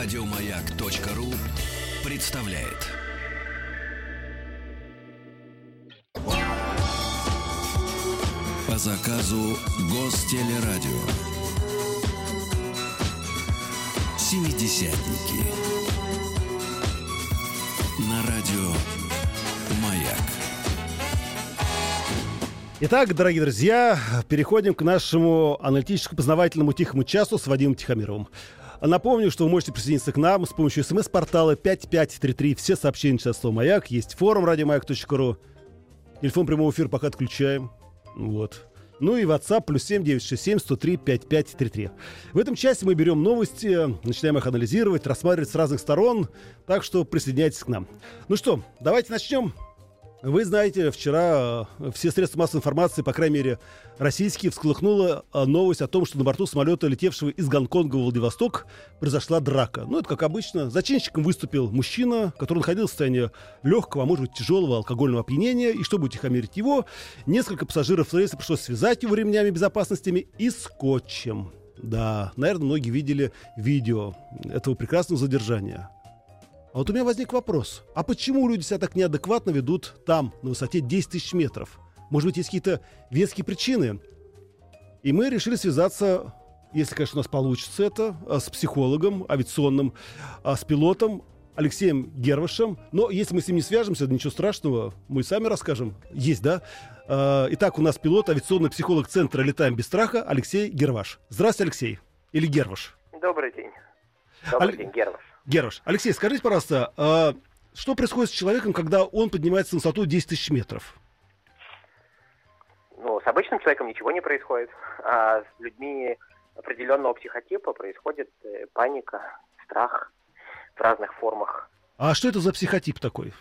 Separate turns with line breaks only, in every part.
Радиомаяк.ру представляет. По заказу Гостелерадио. Семидесятники. На радио Маяк.
Итак, дорогие друзья, переходим к нашему аналитическо-познавательному тихому часу с Вадимом Тихомировым. Напомню, что вы можете присоединиться к нам с помощью смс-портала 5533. Все сообщения сейчас слово «Маяк». Есть форум радиомаяк.ру. Телефон прямого эфира пока отключаем. Вот. Ну и WhatsApp плюс 7 967 103 5533. В этом части мы берем новости, начинаем их анализировать, рассматривать с разных сторон. Так что присоединяйтесь к нам. Ну что, давайте начнем. Вы знаете, вчера э, все средства массовой информации, по крайней мере, российские, всколыхнула э, новость о том, что на борту самолета, летевшего из Гонконга в Владивосток, произошла драка. Ну, это как обычно. Зачинщиком выступил мужчина, который находился в состоянии легкого, а может быть, тяжелого алкогольного опьянения. И чтобы утихомирить его, несколько пассажиров рейса пришлось связать его ремнями безопасности и скотчем. Да, наверное, многие видели видео этого прекрасного задержания. А вот у меня возник вопрос. А почему люди себя так неадекватно ведут там, на высоте 10 тысяч метров? Может быть, есть какие-то веские причины? И мы решили связаться, если, конечно, у нас получится это, а, с психологом авиационным, а, с пилотом Алексеем Гервашем. Но если мы с ним не свяжемся, ничего страшного, мы сами расскажем. Есть, да? А, итак, у нас пилот, авиационный психолог Центра «Летаем без страха» Алексей Герваш. Здравствуйте, Алексей. Или Герваш.
Добрый день. Добрый Аль... день, Герваш.
Герош, Алексей, скажите, пожалуйста, а что происходит с человеком, когда он поднимается на высоту 10 тысяч метров?
Ну, с обычным человеком ничего не происходит, а с людьми определенного психотипа происходит э, паника, страх в разных формах.
А что это за психотип такой?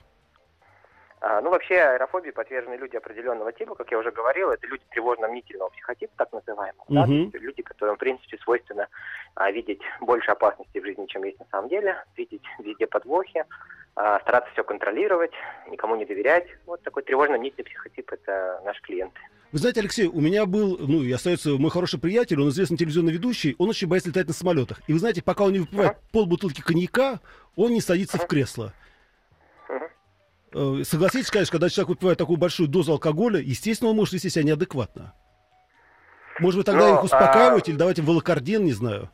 А, ну, вообще, аэрофобии подвержены люди определенного типа, как я уже говорил, это люди тревожно-мнительного психотипа, так называемого. Угу. Да? люди, которым, в принципе, свойственно а, видеть больше опасностей в жизни, чем есть на самом деле, видеть везде подвохи, а, стараться все контролировать, никому не доверять. Вот такой тревожно-мнительный психотип – это наши клиенты.
Вы знаете, Алексей, у меня был, ну, и остается мой хороший приятель, он известный телевизионный ведущий, он очень боится летать на самолетах. И вы знаете, пока он не выпивает uh-huh. полбутылки коньяка, он не садится uh-huh. в кресло. Э, согласитесь, конечно, когда человек выпивает такую большую дозу алкоголя, естественно, он может вести себя неадекватно. Может быть, тогда Но, их успокаивать а... или давать им волокордин, не знаю.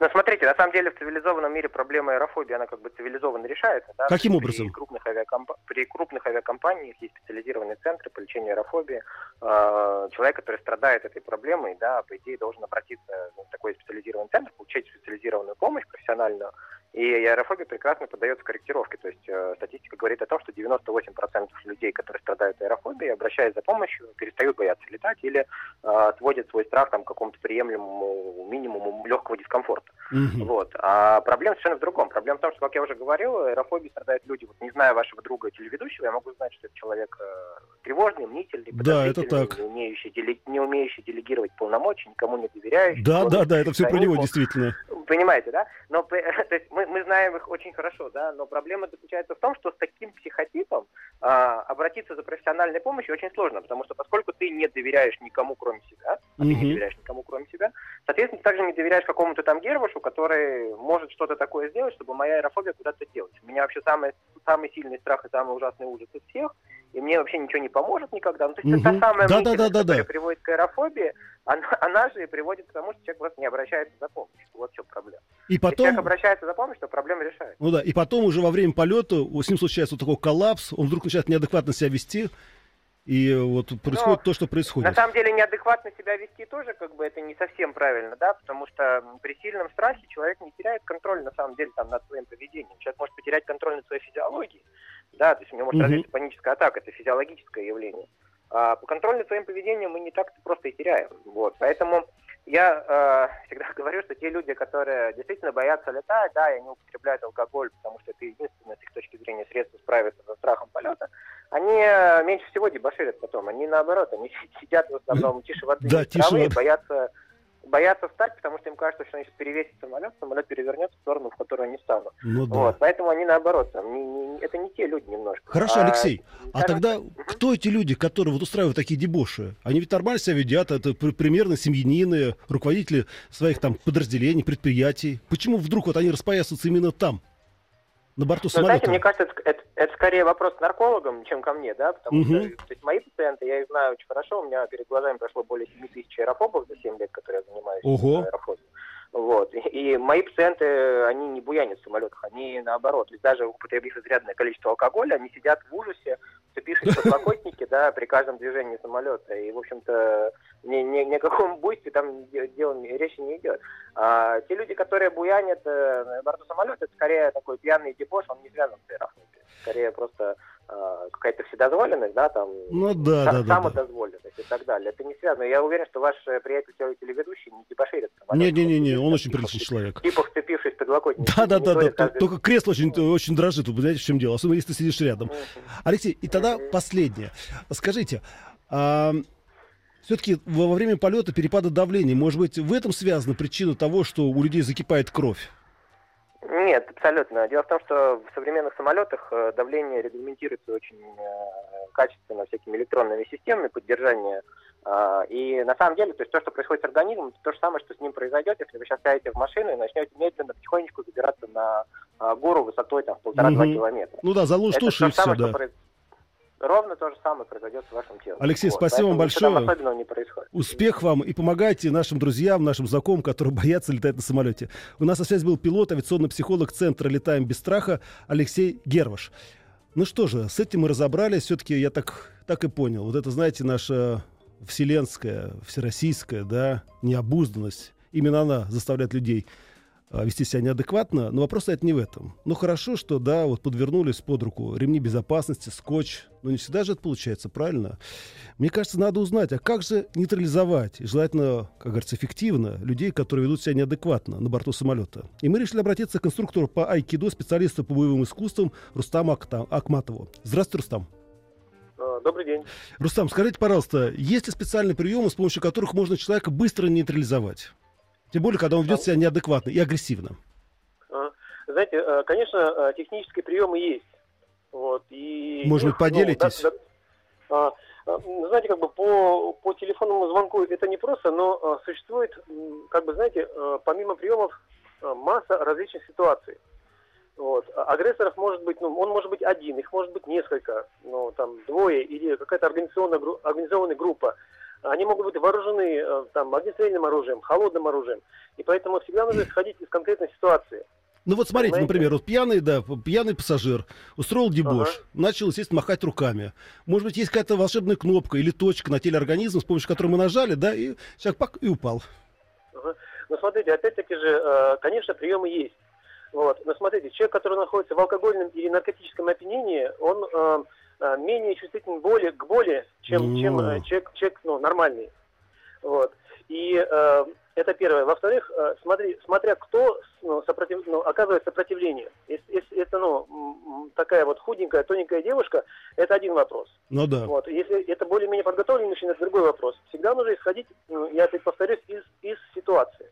Ну, смотрите, на самом деле в цивилизованном мире проблема аэрофобии, она как бы цивилизованно решается. Да?
Каким образом?
При крупных, авиакомп... При крупных авиакомпаниях есть специализированные центры по лечению аэрофобии. Э, человек, который страдает этой проблемой, да, по идее, должен обратиться в такой специализированный центр, получить специализированную помощь профессиональную, и аэрофобия прекрасно поддается корректировке. То есть э, статистика говорит о том, что 98% людей, которые страдают аэрофобией, обращаясь за помощью, перестают бояться летать или э, отводят свой страх там, к какому-то приемлемому минимуму легкого дискомфорта. Mm-hmm. Вот. А проблема совершенно в другом. Проблема в том, что, как я уже говорил, аэрофобией страдают люди. Вот не зная вашего друга телеведущего, я могу знать, что это человек э, тревожный, мнительный,
да, это так.
Не, умеющий, деле, не умеющий делегировать полномочия, никому не доверяющий.
Да, да, да, это все про него действительно.
Понимаете, да? Но то есть, мы, мы знаем их очень хорошо, да, но проблема заключается в том, что с таким психотипом а, обратиться за профессиональной помощью очень сложно, потому что поскольку ты не доверяешь никому, кроме себя, а mm-hmm. ты не доверяешь никому, кроме себя, соответственно, ты также не доверяешь какому-то там Гервашу, который может что-то такое сделать, чтобы моя аэрофобия куда-то делать. У меня вообще самый, самый сильный страх и самый ужасный ужас из всех, и мне вообще ничего не поможет никогда. Ну, то есть mm-hmm. это та самая да, мысль, да, да, да, которая да. приводит к аэрофобии, она, она же и приводит к тому, что человек просто не обращается за помощью. Вот в чем проблема.
И потом... Если
человек обращается за помощью, то проблема решается.
Ну да, и потом уже во время полета с ним случается вот такой коллапс, он вдруг начинает неадекватно себя вести, и вот происходит Но, то, что происходит.
На самом деле неадекватно себя вести тоже как бы это не совсем правильно, да, потому что при сильном страхе человек не теряет контроль на самом деле там над своим поведением. Человек может потерять контроль над своей физиологией, да, то есть у него может развиться паническая атака, это физиологическое явление. А по контролю над своим поведением мы не так просто и теряем. Вот, поэтому я э, всегда говорю, что те люди, которые действительно боятся летать, да, и они употребляют алкоголь, потому что это единственное с их точки зрения средство справиться со страхом полета, они э, меньше всего дебоширят потом. Они наоборот, они сидят в основном тише воды
да,
тише
травы,
боятся боятся встать, потому что им кажется, что они сейчас перевесят самолет, самолет перевернется в сторону, в которую они станут.
Ну да.
Вот, поэтому они наоборот, там, не- не- это не те люди немножко.
Хорошо,
А,
Алексей, а тогда
мгм.
кто эти люди, которые вот устраивают такие дебоши? Они ведь нормально себя ведят, это пр- примерно семьянины, руководители своих там подразделений, предприятий. Почему вдруг вот они распоясываются именно там, на борту
Ну,
самолета?
знаете, мне кажется, это, это- это скорее вопрос к наркологам, чем ко мне, да, потому
Мгм.
что то есть мои пациенты, я их знаю очень хорошо, у меня перед глазами прошло более 7 тысяч аэрофобов за 7 лет, которые я занимаюсь
Ого.
аэрофобией. Вот. И, мои пациенты, они не буянят в самолетах, они наоборот. Есть даже употребив изрядное количество алкоголя, они сидят в ужасе, вцепившись в подлокотники, да, при каждом движении самолета. И, в общем-то, ни, ни, ни о каком буйстве там де- дело, речи не идет. А те люди, которые буянят э, на борту самолета, это скорее такой пьяный дебош, он не связан с аэрофобией. Скорее просто какая-то вседозволенность, да, там,
Ну да, да, да, да.
самодозволенность и так далее. Это не связано. Я уверен, что ваш э, приятель теле- телеведущий не дебоширит. самолет.
Не-не-не, он очень приличный человек.
Типа вцепившись подлокотник.
Да, да, да, да. Только кресло очень, очень дрожит. Вы знаете, в чем дело? Особенно если ты сидишь рядом. Алексей, и тогда последнее. Скажите, все-таки во время полета перепада давления, может быть, в этом связана причина того, что у людей закипает кровь?
Нет, абсолютно. Дело в том, что в современных самолетах э, давление регламентируется очень э, качественно всякими электронными системами поддержания. А, И на самом деле, то есть то, что происходит с организмом, это то же самое, что с ним произойдет, если вы сейчас сядете в машину и начнете медленно, потихонечку забираться на а, гору высотой там полтора-два
Мгм.
километра.
Ну да, заложишь
Это
уши
то
и
самое,
все,
что
да.
произ- Ровно то же самое произойдет с вашим телом.
Алексей, спасибо вам
Поэтому там
большое.
особенного не происходит.
Успех вам и помогайте нашим друзьям, нашим знакомым, которые боятся летать на самолете. У нас на связи был пилот, авиационный психолог Центра «Летаем без страха» Алексей Герваш. Ну что же, с этим мы разобрались. Все-таки я так, так и понял. Вот это, знаете, наша вселенская, всероссийская, да, необузданность. Именно она заставляет людей вести себя неадекватно, но вопрос стоит не в этом. Ну хорошо, что, да, вот подвернулись под руку ремни безопасности, скотч, но не всегда же это получается, правильно? Мне кажется, надо узнать, а как же нейтрализовать, и желательно, как говорится, эффективно, людей, которые ведут себя неадекватно на борту самолета. И мы решили обратиться к инструктору по айкидо, специалисту по боевым искусствам Рустаму Акматову. Здравствуйте, Рустам.
Э, Добрый день.
Рустам, скажите, пожалуйста, есть ли специальные приемы, с помощью которых можно человека быстро нейтрализовать? Тем более, когда он ведет себя неадекватно и агрессивно.
А, Знаете, э, конечно, э, технические приемы есть. Вот, и,
Может быть,
ну,
поделитесь?
да- да- а, а, ну, знаете, как бы по, по телефонному звонку это не просто, но существует, как бы, знаете, э, помимо приемов масса различных ситуаций. Вот. Агрессоров может быть, ну, он может быть один, их может быть несколько, ну, там, двое или какая-то организационная, организованная группа. Они могут быть вооружены э, там, огнестрельным оружием, холодным оружием. И поэтому всегда нужно исходить из конкретной ситуации.
Ну вот смотрите,
Понимаете?
например, вот пьяный, да, пьяный пассажир устроил дебош,
Ага.
начал, естественно, махать руками. Может быть, есть какая-то волшебная кнопка или точка на теле организма, с помощью которой мы нажали, да, и человек пак, и упал.
Ага. Но смотрите, опять-таки же, э, конечно, приемы есть. Вот. Но смотрите, человек, который находится в алкогольном или наркотическом опьянении, он э, менее чувствителен боли, к боли, чем,
Ну.
чем э, человек, человек ну, нормальный. Вот. И э, это первое. Во-вторых, э, смотри, смотря кто ну, сопротив- ну, оказывает сопротивление. Если, если это ну, такая вот худенькая, тоненькая девушка, это один вопрос.
Ну да.
Вот. Если это более-менее подготовленный мужчина, это другой вопрос. Всегда нужно исходить, ну, я опять повторюсь, из, из ситуации.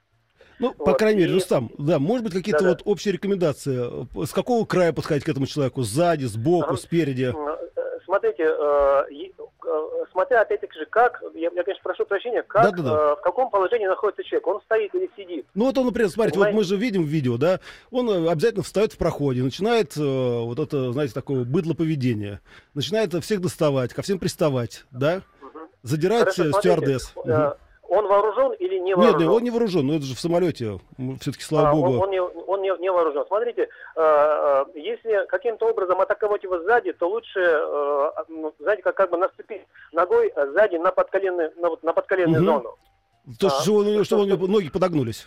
Ну, по
Вот,
крайней мере,
и-
Рустам, да, может быть, какие-то
Да-да.
вот общие рекомендации. Э, С какого края подходить к этому человеку? Сзади, сбоку,
Ага.
спереди?
Смотрите, э, э, смотря опять-таки же, как, я, я, конечно, прошу прощения, как,
Да-да-да.
э, в каком положении находится человек, он стоит или сидит.
Ну вот он, например, смотрите, вот
Понимаете?
мы же видим в видео, да, он э, обязательно встает в проходе, начинает вот это, знаете, такое быдло поведение, начинает всех доставать, ко всем приставать, да, задирать
Хорошо,
э,
смотрите,
стюардесс.
Он вооружен или не
Нет,
вооружен?
нет, он не вооружен, но это же в самолете, все-таки, слава
А, он,
богу.
он не, он не, не вооружен. Смотрите, э, э, если каким-то образом атаковать его сзади, то лучше, э, ну, знаете, как, как бы наступить ногой сзади на подколенную, на, вот, на подколенную
Мгм.
зону.
То,
а,
что, он- него
чтобы-
ноги подогнулись.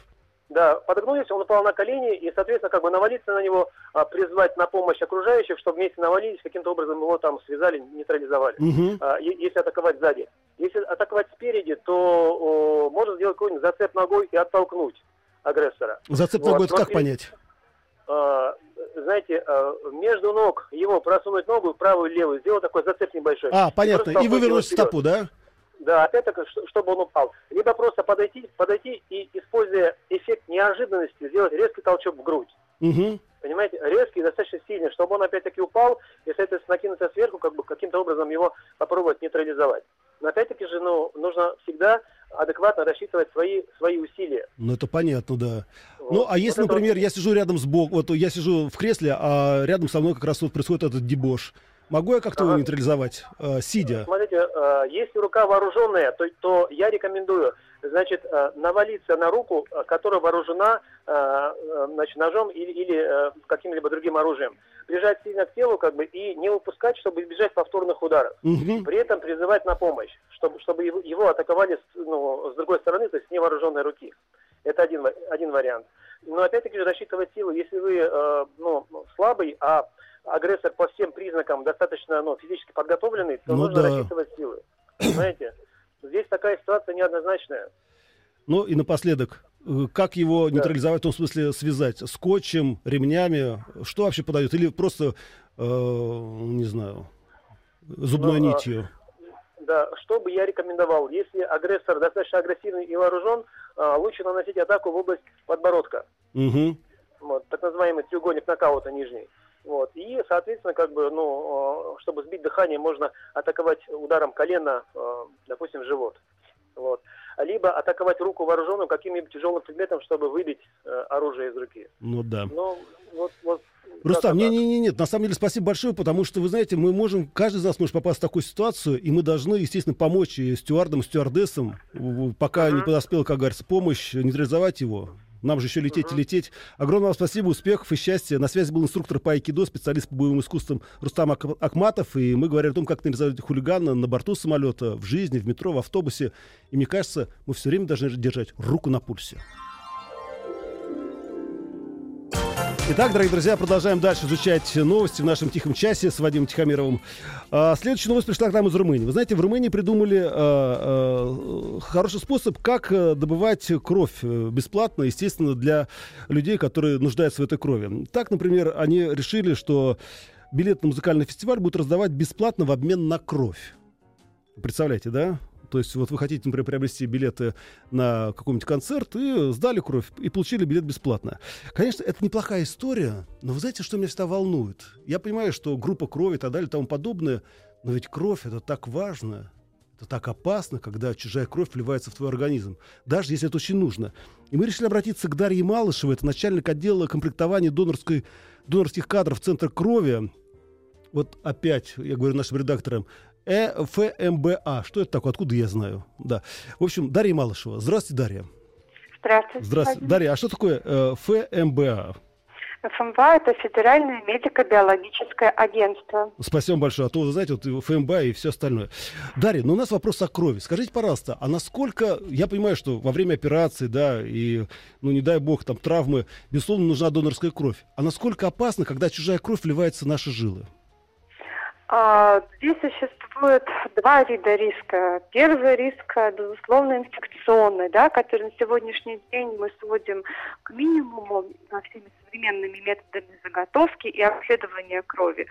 Да, подогнулись, он упал на колени, и, соответственно, как бы навалиться на него, а, призвать на помощь окружающих, чтобы вместе навалились, каким-то образом его там связали, нейтрализовали. Е- если атаковать сзади. Если атаковать спереди, то о, можно сделать какой-нибудь зацеп ногой и оттолкнуть агрессора.
Зацеп
Вот,
ногой, это
но
как
и-
понять?
А, знаете, а, между ног его просунуть ногу правую и левую, сделать такой зацеп небольшой.
А, понятно,
просто
и вывернуть стопу, да?
Да, опять-таки, чтобы он упал. Либо просто подойти, подойти и сделать резкий толчок в грудь.
Угу.
Понимаете, резкий, достаточно сильный, чтобы он опять-таки упал, и, соответственно, накинуться сверху, как бы каким-то образом его попробовать нейтрализовать. Но опять-таки же, ну, нужно всегда адекватно рассчитывать свои, свои усилия.
Ну, это понятно, да.
Вот.
Ну, а если,
Вот это
например,
вот-
я сижу рядом с бок, вот я сижу в кресле, а рядом со мной как раз вот происходит этот дебош. Могу я как-то его
Ага.
нейтрализовать, э, сидя?
Смотрите, э, если рука вооруженная, то, то я рекомендую, значит, э, навалиться на руку, э, которая вооружена э, значит, ножом или, или каким-либо другим оружием. Прижать сильно к телу, как бы, и не выпускать, чтобы избежать повторных ударов.
Мгм.
При этом призывать на помощь, чтобы, чтобы его, атаковали с, ну, с другой стороны, то есть с невооруженной руки. Это один, один вариант. Но опять-таки же рассчитывать силу, если вы э, ну, слабый, а агрессор по всем признакам достаточно ну, физически подготовленный, то
Ну
нужно
да.
рассчитывать силы. Понимаете? Здесь такая ситуация неоднозначная.
Ну и напоследок, э, как его нейтрализовать, в том смысле связать? Скотчем, ремнями? Что вообще подают? Или просто, э, не знаю, зубной
Ну, а,
нитью?
Да, что бы я рекомендовал, если агрессор достаточно агрессивный и вооружен, а, лучше наносить атаку в область подбородка.
Мгм.
вот, так называемый треугольник нокаута нижний. Вот. И, соответственно, как бы, ну, э, чтобы сбить дыхание, можно атаковать ударом колена, э, допустим, живот. Вот. Либо атаковать руку вооруженную каким-нибудь тяжелым предметом, чтобы выбить э, оружие из руки.
Ну да.
Ну, вот, вот.
Рустам, не, не, не, нет, на самом деле спасибо большое, потому что, вы знаете, мы можем, каждый из нас может попасть в такую ситуацию, и мы должны, естественно, помочь и стюардам, стюардессам, пока не
Мгм.
подоспела, как говорится, помощь, нейтрализовать его. Нам же еще лететь и лететь. Огромное вам спасибо, успехов и счастья. На связи был инструктор по айкидо, специалист по боевым искусствам Рустам Ак- Акматов, и мы говорим о том, как нейтрализовать хулигана на борту самолета, в жизни, в метро, в автобусе. И мне кажется, мы все время должны держать руку на пульсе. Итак, дорогие друзья, продолжаем дальше изучать новости в нашем тихом часе с Вадимом Тихомировым. А, следующая новость пришла к нам из Румынии. Вы знаете, в Румынии придумали а, а, хороший способ, как а, добывать кровь э, бесплатно, естественно, для людей, которые нуждаются в этой крови. Так, например, они решили, что билет на музыкальный фестиваль будут раздавать бесплатно в обмен на кровь. Представляете, да? То есть вот вы хотите, например, приобрести билеты на какой-нибудь концерт и сдали кровь и получили билет бесплатно. Конечно, это неплохая история, но вы знаете, что меня всегда волнует? Я понимаю, что группа крови и так далее и тому подобное, но ведь кровь это так важно, это так опасно, когда чужая кровь вливается в твой организм, даже если это очень нужно. И мы решили обратиться к Дарье Малышевой, это начальник отдела комплектования донорской, донорских кадров Центра крови. Вот опять, я говорю нашим редакторам, Э, ФМБА. Что это такое? Откуда я знаю? Да. В общем, Дарья Малышева. Здравствуйте, Дарья.
Здравствуйте.
Здравствуйте. Дарья, а что такое э, ФМБА?
ФМБА – это Федеральное медико-биологическое агентство.
Спасибо большое. А то, вы знаете, вот ФМБА и все остальное. Дарья, ну у нас вопрос о крови. Скажите, пожалуйста, а насколько... Я понимаю, что во время операции, да, и, ну не дай бог, там травмы, безусловно, нужна донорская кровь. А насколько опасно, когда чужая кровь вливается в наши жилы?
А, Здесь существует два вида риска. Первый риск, э, безусловно, инфекционный, да, который на сегодняшний день мы сводим к минимуму а, всеми современными методами заготовки и обследования крови.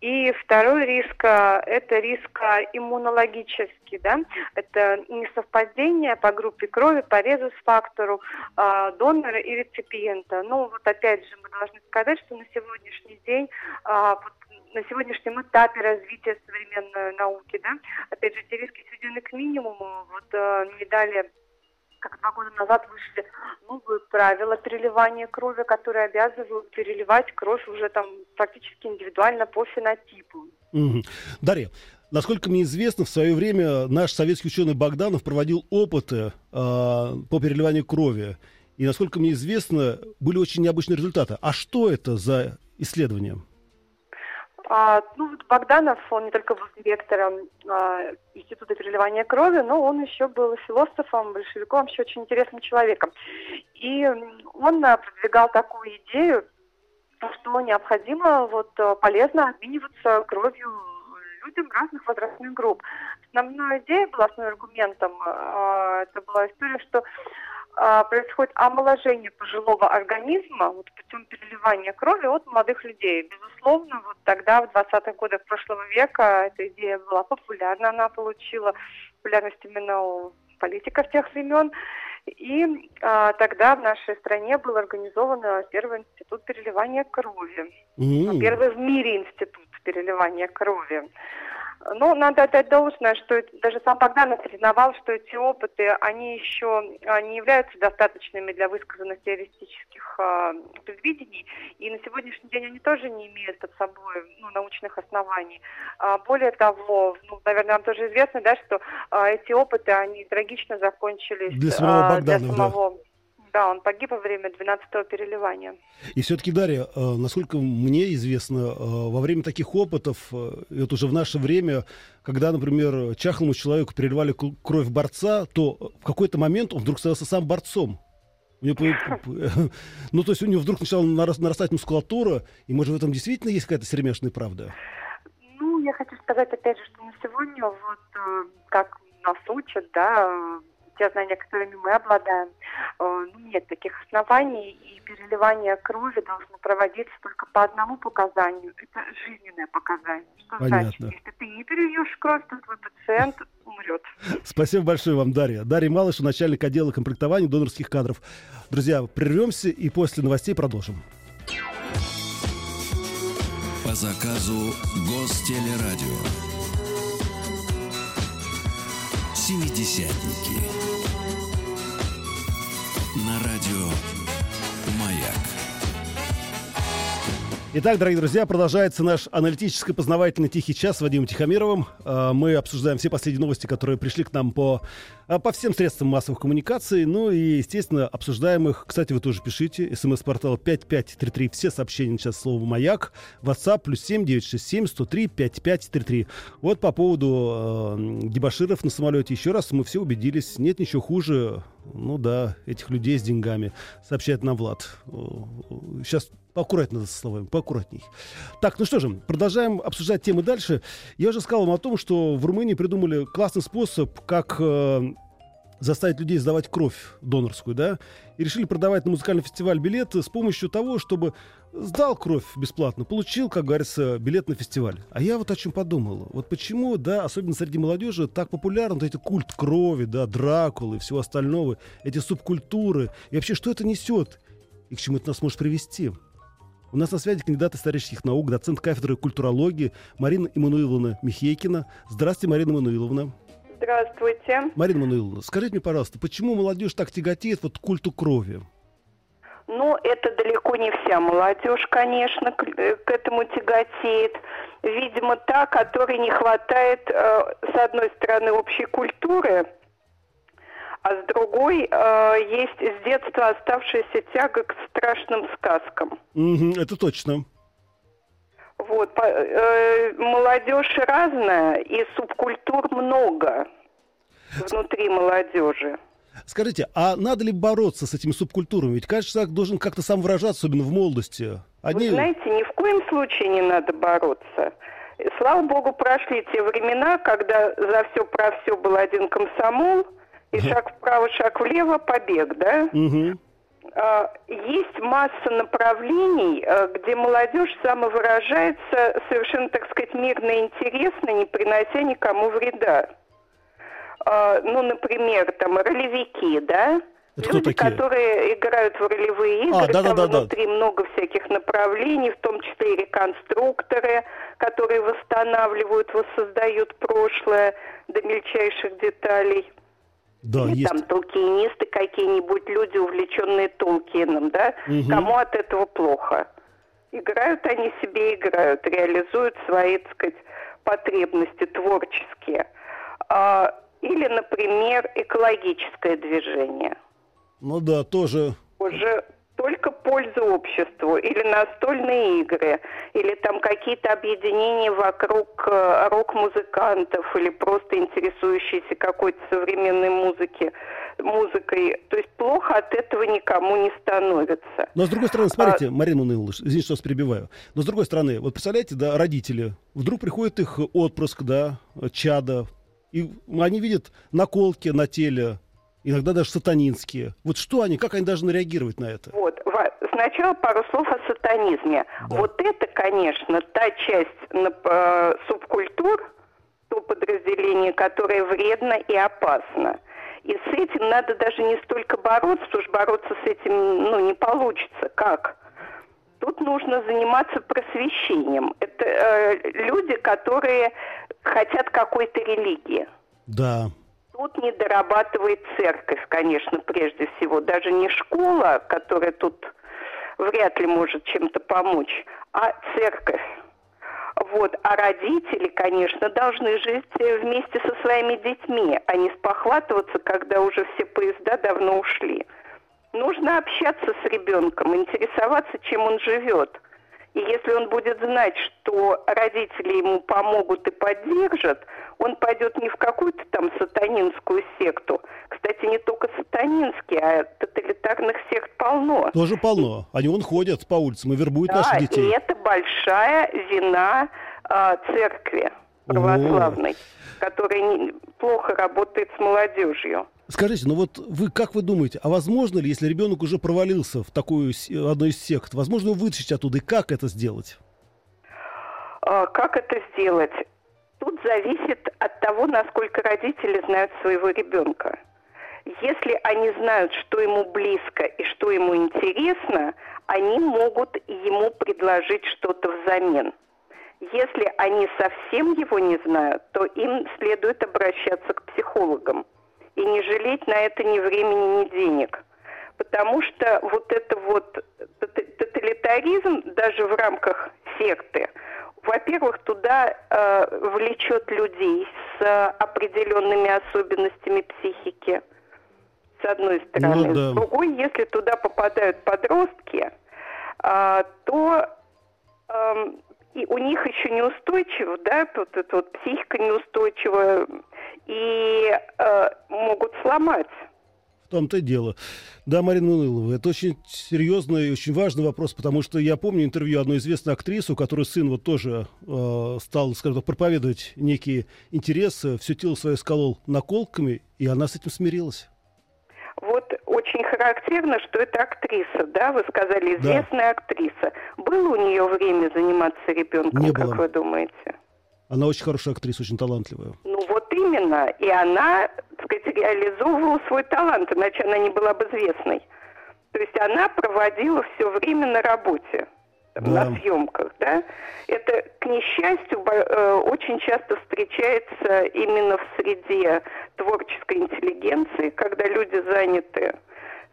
И второй риск э, – это риск э, иммунологический, да, это несовпадение по группе крови, по резус-фактору э, донора и реципиента. Ну, вот опять же, мы должны сказать, что на сегодняшний день вот на сегодняшнем этапе развития современной науки, да, опять же, эти риски сведены к минимуму. Вот э, не далее, как два года назад вышли новые правила переливания крови, которые обязывают переливать кровь уже там практически индивидуально по фенотипу.
Мгм. Дарья, насколько мне известно, в свое время наш советский ученый Богданов проводил опыты а, по переливанию крови. И, насколько мне известно, были очень необычные результаты. А что это за исследование?
А, ну, вот Богданов, он не только был директором а, Института переливания крови, но он еще был философом, большевиком, вообще очень интересным человеком. И он а, продвигал такую идею, что необходимо вот а, полезно обмениваться кровью людям разных возрастных групп. Основная идея была, основным аргументом, а, это была история, что происходит омоложение пожилого организма вот, путем переливания крови от молодых людей. Безусловно, вот тогда, в 20-х годах прошлого века, эта идея была популярна, она получила популярность именно у политиков тех времен. И а, тогда в нашей стране был организован первый институт переливания крови. Mm-hmm. Первый в мире институт переливания крови. Ну, надо отдать должное, что даже сам Богданов признавал, что эти опыты, они еще а, не являются достаточными для высказанных теоретических э, предвидений, и на сегодняшний день они тоже не имеют под собой ну, научных оснований. А, более того, ну, наверное, вам тоже известно, да, что а, эти опыты, они трагично закончились
для самого Богданова, для самого
да. Да, он погиб во время 12-го переливания.
И все-таки, Дарья, э, насколько мне известно, э, во время таких опытов, э, это уже в наше время, когда, например, чахлому человеку переливали кровь борца, то в какой-то момент он вдруг становился сам борцом. У него, ну, то есть у него вдруг начала нарастать мускулатура, и, может, в этом действительно есть какая-то сермяшная правда?
Ну, я хочу сказать, опять же, что на сегодня, вот как нас учат, да, те знания, которыми мы обладаем, э, ну, нет таких оснований, и переливание крови должно проводиться только по одному показанию. Это жизненное показание. Что Понятно. значит, если ты не перельешь кровь, то твой пациент умрет.
Спасибо большое вам, Дарья. Дарья Малыш, начальник отдела комплектования донорских кадров. Друзья, прервемся и после новостей продолжим.
По заказу Гостелерадио. Семидесятники. Радио «Маяк».
Итак, дорогие друзья, продолжается наш аналитическо-познавательный «Тихий час» с Вадимом Тихомировым. А, мы обсуждаем все последние новости, которые пришли к нам по, а, по всем средствам массовых коммуникаций. Ну и, естественно, обсуждаем их. Кстати, вы тоже пишите. СМС-портал 5533. Все сообщения сейчас слово «Маяк». WhatsApp плюс 7 967 103 5533. Вот по поводу э, дебаширов на самолете. Еще раз мы все убедились. Нет ничего хуже, ну да, этих людей с деньгами, сообщает нам Влад. Сейчас Поаккуратнее со словами, поаккуратней. Так, ну что же, продолжаем обсуждать темы дальше. Я уже сказал вам о том, что в Румынии придумали классный способ, как э, заставить людей сдавать кровь донорскую, да, и решили продавать на музыкальный фестиваль билеты с помощью того, чтобы сдал кровь бесплатно, получил, как говорится, билет на фестиваль. А я вот о чем подумал. Вот почему, да, особенно среди молодежи, так популярен вот эти культ крови, да, Дракулы и всего остального, эти субкультуры. И вообще, что это несет? И к чему это нас может привести? У нас на связи кандидат исторических наук, доцент кафедры культурологии Марина Иммануиловна Михейкина. Здравствуйте, Марина Иммануиловна.
Здравствуйте.
Марина Мануиловна, скажите мне, пожалуйста, почему молодежь так тяготеет вот к культу крови?
Ну, это далеко не вся молодежь, конечно, к, э, к этому тяготеет. Видимо, та, которой не хватает, э, с одной стороны, общей культуры, а с другой э, есть с детства оставшаяся тяга к страшным сказкам.
Угу, это точно.
Вот, по, э, молодежь разная, и субкультур много внутри молодежи.
Скажите, а надо ли бороться с этими субкультурами? Ведь каждый человек должен как-то сам выражаться, особенно в молодости.
Они... Вы знаете, ни в коем случае не надо бороться. Слава богу, прошли те времена, когда за все про все был один комсомол – и шаг вправо, шаг влево, побег, да?
Угу.
Есть масса направлений, а, где молодежь самовыражается совершенно, так сказать, мирно и интересно, не принося никому вреда. А, ну, например, там ролевики, да?
Это
Люди,
такие?
которые играют в ролевые игры,
а, да,
там
да, да,
внутри
да.
много всяких направлений, в том числе и реконструкторы, которые восстанавливают, воссоздают прошлое до мельчайших деталей.
Да,
Или
есть.
там толкинисты какие-нибудь, люди, увлеченные Толкином, да?
Угу.
Кому от этого плохо? Играют они себе, играют, реализуют свои, так сказать, потребности творческие. А, или, например, экологическое движение.
Ну да, тоже.
Уже только пользу обществу, или настольные игры, или там какие-то объединения вокруг э, рок-музыкантов, или просто интересующиеся какой-то современной музыки, музыкой. То есть плохо от этого никому не становится.
Но с другой стороны, смотрите, а... Марина Уныловна, извините, что вас перебиваю. Но с другой стороны, вот представляете, да, родители, вдруг приходит их отпрыск, да, чада, и они видят наколки на теле, иногда даже сатанинские. Вот что они, как они должны реагировать на это?
Вот, сначала пару слов о сатанизме. Да. Вот это, конечно, та часть э, субкультур, то подразделение, которое вредно и опасно. И с этим надо даже не столько бороться, потому что бороться с этим ну, не получится. Как? Тут нужно заниматься просвещением. Это э, люди, которые хотят какой-то религии.
Да.
Тут не дорабатывает церковь, конечно, прежде всего. Даже не школа, которая тут вряд ли может чем-то помочь, а церковь. Вот. А родители, конечно, должны жить вместе со своими детьми, а не спохватываться, когда уже все поезда давно ушли. Нужно общаться с ребенком, интересоваться, чем он живет. И если он будет знать, что родители ему помогут и поддержат, он пойдет не в какую-то там сатанинскую секту. Кстати, не только сатанинские, а тоталитарных сект полно.
Тоже полно. Они вон ходят по улицам и вербуют
да,
наших детей.
и это большая вина э, церкви православной, О. которая не, плохо работает с молодежью.
Скажите, ну вот вы как вы думаете, а возможно ли, если ребенок уже провалился в такую одну из сект, возможно вытащить оттуда и как это сделать?
А, как это сделать? Тут зависит от того, насколько родители знают своего ребенка. Если они знают, что ему близко и что ему интересно, они могут ему предложить что-то взамен. Если они совсем его не знают, то им следует обращаться к психологам и не жалеть на это ни времени, ни денег. Потому что вот это вот тоталитаризм даже в рамках секты, во-первых, туда э, влечет людей с э, определенными особенностями психики, с одной стороны. Ну, да. С другой, если туда попадают подростки, э, то э, и у них еще неустойчиво, да, вот эта вот психика неустойчивая, и э, могут сломать.
В том-то и дело. Да, Марина Манылова, это очень серьезный и очень важный вопрос, потому что я помню интервью одной известной актрисы, у которой сын вот тоже э, стал, скажем так, проповедовать некие интересы, все тело свое сколол наколками, и она с этим смирилась.
Вот очень характерно, что это актриса, да, вы сказали, известная да. актриса. Было у нее время заниматься ребенком,
Не
как
было.
вы думаете?
Она очень хорошая актриса, очень талантливая.
Ну вот именно. И она, так сказать, реализовывала свой талант, иначе она не была бы известной. То есть она проводила все время на работе, да. на съемках, да. Это, к несчастью, э, очень часто встречается именно в среде творческой интеллигенции, когда люди заняты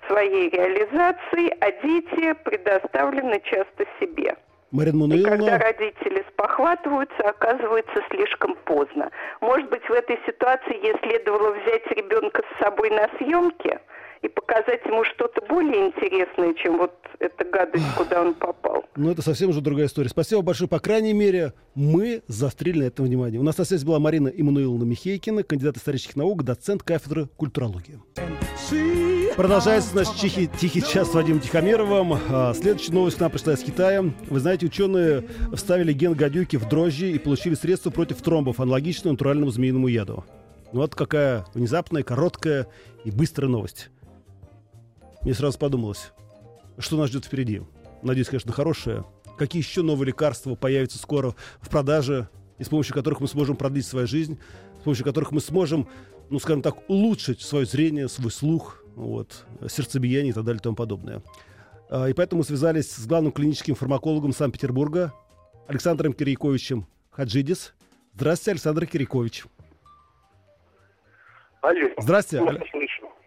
своей реализацией, а дети предоставлены часто себе.
Марина Мануиловна...
И когда родители спохватываются, оказывается слишком поздно. Может быть, в этой ситуации ей следовало взять ребенка с собой на съемки и показать ему что-то более интересное, чем вот эта гадость, куда он попал.
Ну, это совсем уже другая история. Спасибо большое. По крайней мере, мы застрели на этом внимание. У нас на связи была Марина Иммануиловна Михейкина, кандидат исторических наук, доцент кафедры культурологии. Продолжается наш тихий, тихий час с Вадимом Тихомировым. А, следующая новость к нам пришла из Китая. Вы знаете, ученые вставили ген гадюки в дрожжи и получили средства против тромбов, аналогичные натуральному змеиному яду. Ну, вот какая внезапная, короткая и быстрая новость. Мне сразу подумалось, что нас ждет впереди. Надеюсь, конечно, хорошее. Какие еще новые лекарства появятся скоро в продаже, и с помощью которых мы сможем продлить свою жизнь, с помощью которых мы сможем, ну, скажем так, улучшить свое зрение, свой слух, вот, сердцебиение и так далее и тому подобное. А, и поэтому связались с главным клиническим фармакологом Санкт-Петербурга Александром Кирейковичем Хаджидис. Здравствуйте, Александр Кирейкович.
Алло.
Здравствуйте.
Аль...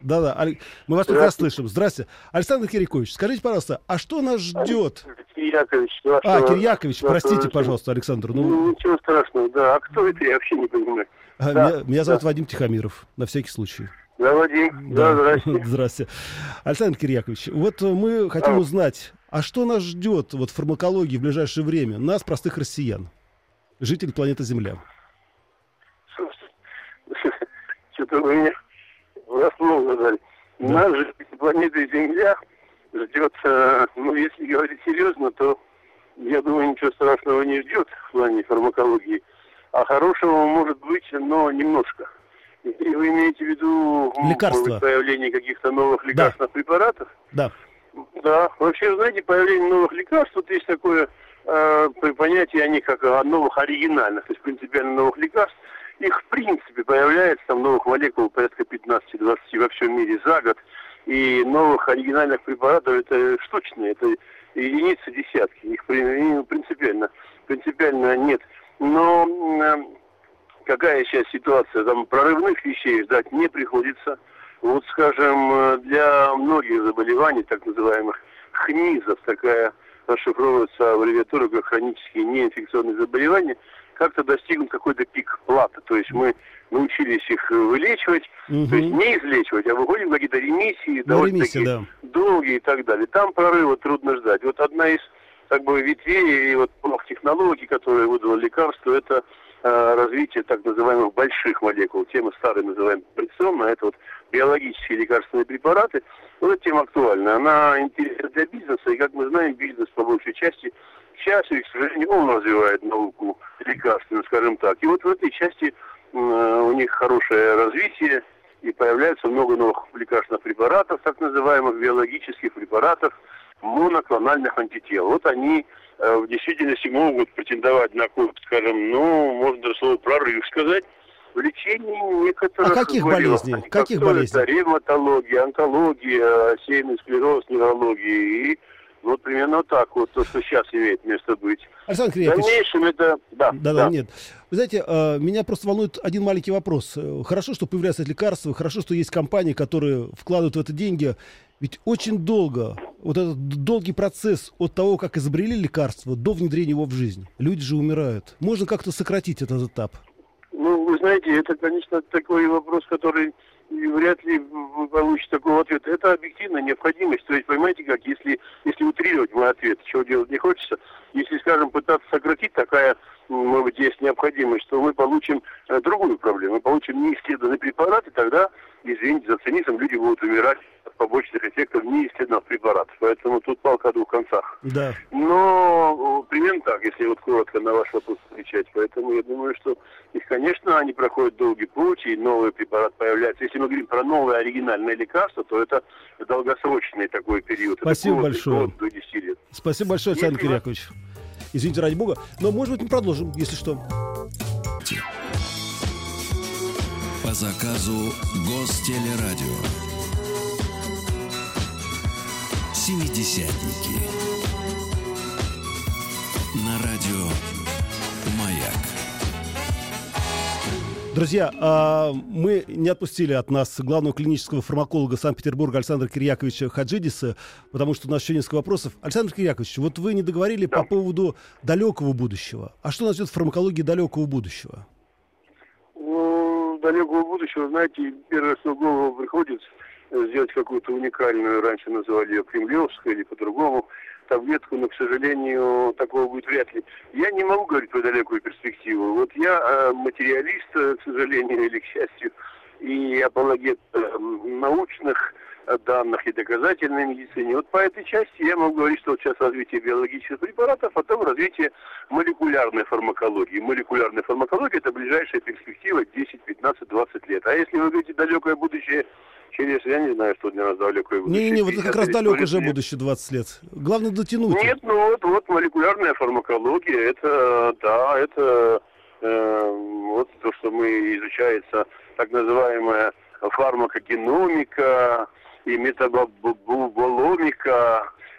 Да-да, мы вас прекрасно слышим. Здравствуйте. Александр Кирикович, скажите, пожалуйста, а что нас ждет?
Кирьякович.
А, Кирьякович, простите, пожалуйста, Александр.
Ну... ну... Ничего страшного, да. А кто это, я вообще не понимаю.
А, да. меня, меня зовут да. Вадим Тихомиров, на всякий случай.
Да, Вадим. Да, да здрасте.
здрасте. Александр Кирьякович, вот мы хотим а. узнать, а что нас ждет вот в фармакологии в ближайшее время, нас, простых россиян, жителей планеты Земля?
Что-то вы меня врасплох задали. Да. Нас же планеты Земля ждет, э, ну, если говорить серьезно, то я думаю, ничего страшного не ждет в плане фармакологии. А хорошего может быть, но немножко. И вы имеете в виду
Лекарства.
появление каких-то новых лекарственных
да.
препаратов?
Да.
Да. Вообще, знаете, появление новых лекарств, вот есть такое э, понятие, они как о новых оригинальных, то есть принципиально новых лекарств. их в принципе появляется там новых молекул порядка 15-20 во всем мире за год. И новых оригинальных препаратов это штучные, это единицы, десятки. Их принципиально, принципиально нет. Но какая сейчас ситуация? Там прорывных вещей ждать не приходится. Вот, скажем, для многих заболеваний, так называемых ХНИЗов, такая расшифровывается аббревиатура как хронические неинфекционные заболевания, как-то достигнут какой-то пик плата. То есть мы научились их вылечивать, угу. то есть не излечивать, а выходим какие-то ремиссии, ну, довольно ремиссия, да. долгие и так далее. Там прорыва трудно ждать. Вот одна из как бы ветвей и вот технологий, которые выдало лекарство, это э, развитие так называемых больших молекул. Тема старая называем операционно, это вот биологические лекарственные препараты. Вот эта тема актуальна. Она интересна для бизнеса, и, как мы знаем, бизнес по большей части и, к сожалению, он развивает науку лекарственную, скажем так. И вот в этой части э, у них хорошее развитие, и появляется много новых лекарственных препаратов, так называемых биологических препаратов, моноклональных антител. Вот они э, в действительности могут претендовать на какой скажем, ну, можно даже слово прорыв сказать, в лечении некоторых...
А каких болезней? Они, каких болезней?
Это ревматология, онкология, сейный склероз, неврология и вот примерно так вот, то, что сейчас имеет место быть.
Александр Кириллович.
В дальнейшем это... Да,
да, да, нет. Вы знаете, э, меня просто волнует один маленький вопрос. Хорошо, что появляются лекарства, хорошо, что есть компании, которые вкладывают в это деньги. Ведь очень долго, вот этот долгий процесс от того, как изобрели лекарство, до внедрения его в жизнь. Люди же умирают. Можно как-то сократить этот этап?
Ну, вы знаете, это, конечно, такой вопрос, который вряд ли вы получите такого ответа. Это объективная необходимость. То есть, понимаете, как, если, если утрировать мой ответ, чего делать не хочется, если, скажем, пытаться сократить такая, может быть, есть необходимость, то мы получим э, другую проблему. Мы получим неисследованные препараты, тогда, извините за цинизм, люди будут умирать от побочных эффектов неисследованных препаратов. Поэтому тут палка о двух концах.
Да.
Но э, примерно так, если вот коротко на ваш вопрос отвечать. Поэтому я думаю, что их, конечно, они проходят долгий путь, и новый препарат появляется. Если мы говорим про новое оригинальное лекарство, то это долгосрочный такой период.
Спасибо
это
большое.
Год до 10 лет.
Спасибо большое, Александр Кирякович. Извините, ради бога. Но, может быть, мы продолжим, если что.
По заказу Гостелерадио. Семидесятники. На радио
Друзья, а, мы не отпустили от нас главного клинического фармаколога Санкт-Петербурга Александра Кирьяковича Хаджидиса, потому что у нас еще несколько вопросов. Александр Кирьякович, вот вы не договорили да. по поводу далекого будущего. А что нас ждет в фармакологии далекого будущего?
Ну, далекого будущего, знаете, первое, что в голову приходит, сделать какую-то уникальную, раньше называли ее кремлевскую или по-другому, таблетку, но, к сожалению, такого будет вряд ли. Я не могу говорить про далекую перспективу. Вот я э, материалист, э, к сожалению или к счастью, и апологет э, научных данных и доказательной медицине. Вот по этой части я могу говорить, что вот сейчас развитие биологических препаратов, а потом развитие молекулярной фармакологии. Молекулярная фармакология – это ближайшая перспектива 10, 15, 20 лет. А если вы говорите далекое будущее через, я не знаю, что для нас далекое будущее.
Не-не-не, вот это как раз далеко уже будущее 20 лет. Главное дотянуть.
Нет, ну вот, вот молекулярная фармакология, это, да, это э, вот то, что мы изучается, так называемая фармакогеномика и метаболомика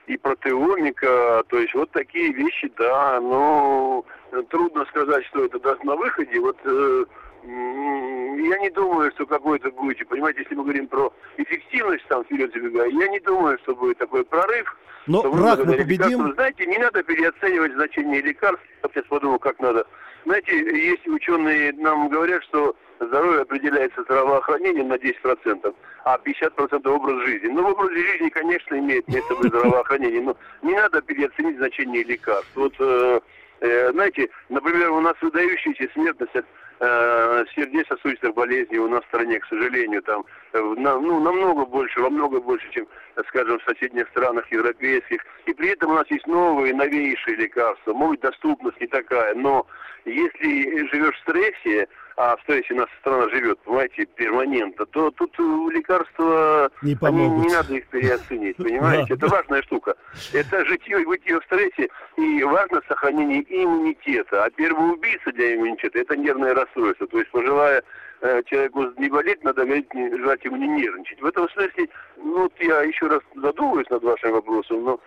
и протеомика, то есть вот такие вещи, да, но трудно сказать, что это даст на выходе. Вот э, я не думаю, что какой-то будет, понимаете, если мы говорим про эффективность там вперед забегая, я не думаю, что будет такой прорыв.
Но рак мы победим.
Знаете, не надо переоценивать значение лекарств. Я сейчас подумал, как надо. Знаете, есть ученые нам говорят, что здоровье определяется здравоохранением на 10%, а 50% образ жизни. Ну, в образе жизни, конечно, имеет место быть здравоохранение, но не надо переоценить значение лекарств. Вот, э, э, знаете, например, у нас выдающаяся смертность от сердечно-сосудистых болезней у нас в стране, к сожалению, там э, ну, намного больше, во много больше, чем, скажем, в соседних странах европейских. И при этом у нас есть новые, новейшие лекарства. Может доступность не такая, но если живешь в стрессе, а стрессе наша страна живет, понимаете, перманентно, то тут э, лекарства,
Не
они, не надо их переоценить, понимаете? Это важная штука. Это житье и бытие в стрессе, и важно сохранение иммунитета. А первый убийца для иммунитета – это нервное расстройство. То есть, пожелая э, человеку не болеть, надо говорить, не, желать ему не нервничать. В этом смысле, ну, вот я еще раз задумываюсь над вашим вопросом, но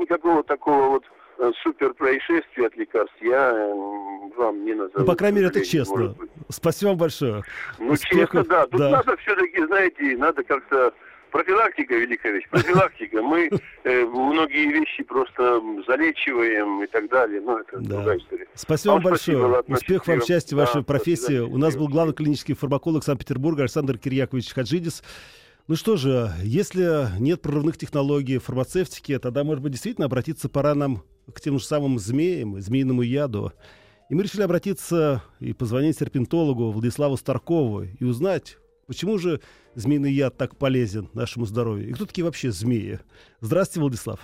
никакого такого вот супер происшествия от лекарств я э, вам не назову.
Ну, по крайней мере, это честно. Спасибо вам большое.
Ну,
Успехов,
честно, да. Тут
да.
надо все-таки, знаете, надо как-то... Профилактика, великая вещь, профилактика. Мы э, многие вещи просто залечиваем и так далее. Но это
Да.
другая история.
Спасибо вам
Вам спасибо,
большое.
ладно,
Успехов вам в
счастливо.
части вашей профессии. У нас был главный клинический фармаколог Санкт-Петербурга Александр Кирьякович Хаджидис. Ну что же, если нет прорывных технологий фармацевтики, тогда, может быть, действительно обратиться пора нам к тем же самым змеям, змеиному яду. И мы решили обратиться и позвонить серпентологу Владиславу Старкову и узнать, почему же змеиный яд так полезен нашему здоровью. И кто такие вообще змеи? Здравствуйте, Владислав.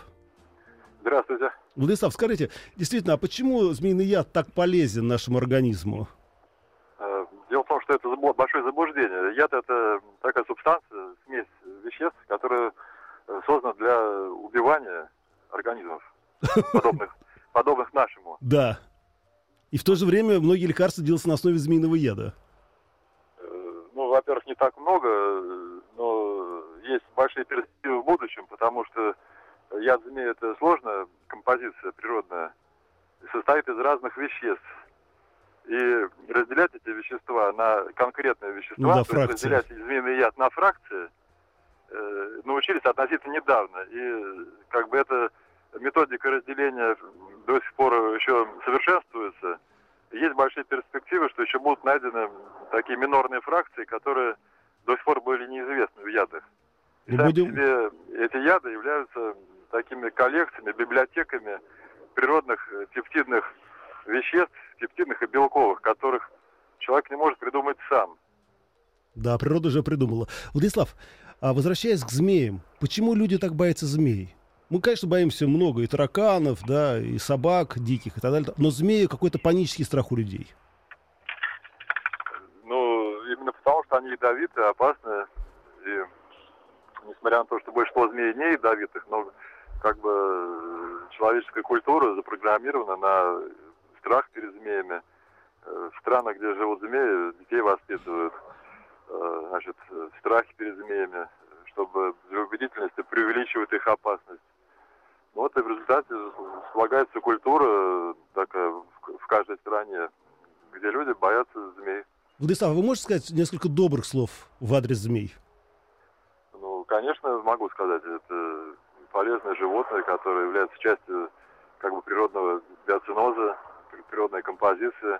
Здравствуйте.
Владислав, скажите, действительно, а почему змеиный яд так полезен нашему организму?
Э, Дело в том, что это большое заблуждение. Яд это такая субстанция, смесь веществ, которая э, создана для убивания организмов, подобных, подобных нашему.
Да. И в то же время многие лекарства делаются на основе змеиного яда.
Э, Ну, во-первых, не так много, э, но есть большие перспективы в будущем, потому что яд змеи это сложная композиция природная, состоит из разных веществ. И разделять эти вещества на конкретные вещества,
Ну
то есть разделять змеиный яд на фракции, э, научились относительно недавно. И как бы эта методика разделения до сих пор еще совершенствуется. Есть большие перспективы, что еще будут найдены такие минорные фракции, которые до сих пор были неизвестны в ядах. И
Ну,
сами
будем-
себе эти яды являются такими коллекциями, библиотеками природных э, пептидных веществ, пептидных и белковых, которых человек не может придумать сам.
Да, природа уже придумала. Владислав, а возвращаясь к змеям, почему люди так боятся змей? Мы, конечно, боимся много и тараканов, да, и собак диких и так далее, но змеи какой-то панический страх у людей.
Ну, именно потому, что они ядовитые, опасные. И несмотря на то, что большинство змей не ядовитых, но как бы э, человеческая культура запрограммирована на страх перед змеями. Э, В странах, где живут змеи, детей воспитывают э, значит, э, в страхе перед змеями, чтобы для убедительности преувеличивают их опасность. Ну Вот и в результате слагается культура такая в в каждой стране, где люди боятся змей.
Владислав, вы можете сказать несколько добрых слов в адрес змей?
Ну, конечно, могу сказать, это полезное животное, которое является частью как бы природного биоциноза, пр- природной композиции,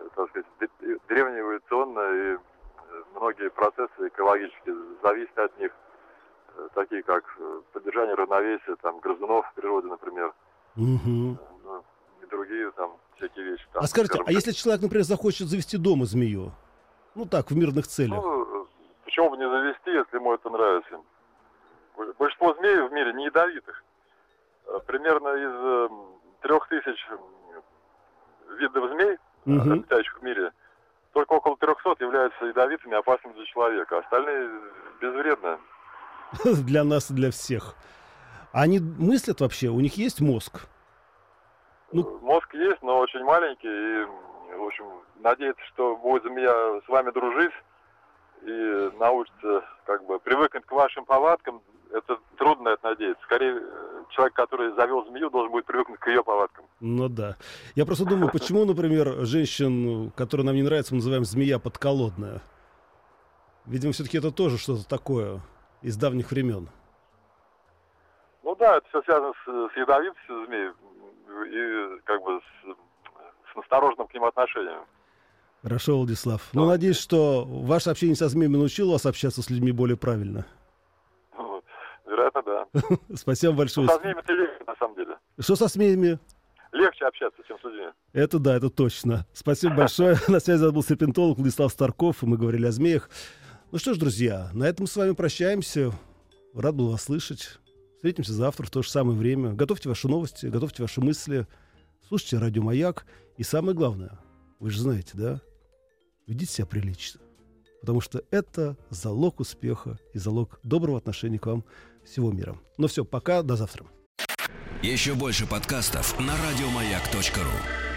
э, так сказать, д- древнеэволюционно, и э, многие процессы экологические зависят от них, э, такие как э, поддержание равновесия, там, грызунов в природе, например, э, ну, и другие там всякие вещи. Там,
А скажите,
скажем
а если человек, например, захочет завести дома змею? Ну так, в мирных целях.
Ну, э, почему бы не завести, если ему это нравится? Большинство змей в мире не ядовитых. Э, Примерно из трех тысяч видов змей,
Мгм.
обитающих в мире, только около 300 являются ядовитыми и опасными для человека. Остальные безвредны.
Для нас и для всех. Они мыслят вообще? У них есть мозг? Ну-
Э, Мозг есть, но очень маленький. И, в общем, надеяться, что будет змея с вами дружить и научится как бы привыкнуть к вашим повадкам, это трудно это надеяться. Скорее, э, человек, который завел змею, должен будет привыкнуть к ее повадкам.
Ну да. Я просто думаю, почему, например, женщин, которые нам не нравятся, мы называем змея подколодная? Видимо, все-таки это тоже что-то такое из давних времен.
Ну да, это все связано с, с ядовитостью змей и как бы с, с настороженным к ним отношением.
Хорошо, Владислав. Ну, надеюсь, что ваше общение со змеями научило вас общаться с людьми более правильно.
Вероятно, да.
Спасибо большое.
со змеями легче, на самом деле.
Что со змеями?
Легче общаться, чем с людьми.
Это да, это точно. Спасибо большое. На связи был серпентолог Владислав Старков, и мы говорили о змеях. Ну что ж, друзья, на этом с вами прощаемся. Рад был вас слышать. Встретимся завтра в то же самое время. Готовьте ваши новости, готовьте ваши мысли. Слушайте радио «Маяк». И самое главное, вы же знаете, да? ведите себя прилично. Потому что это залог успеха и залог доброго отношения к вам всего мира. Ну все, пока, до завтра.
Еще больше подкастов на радиомаяк.ру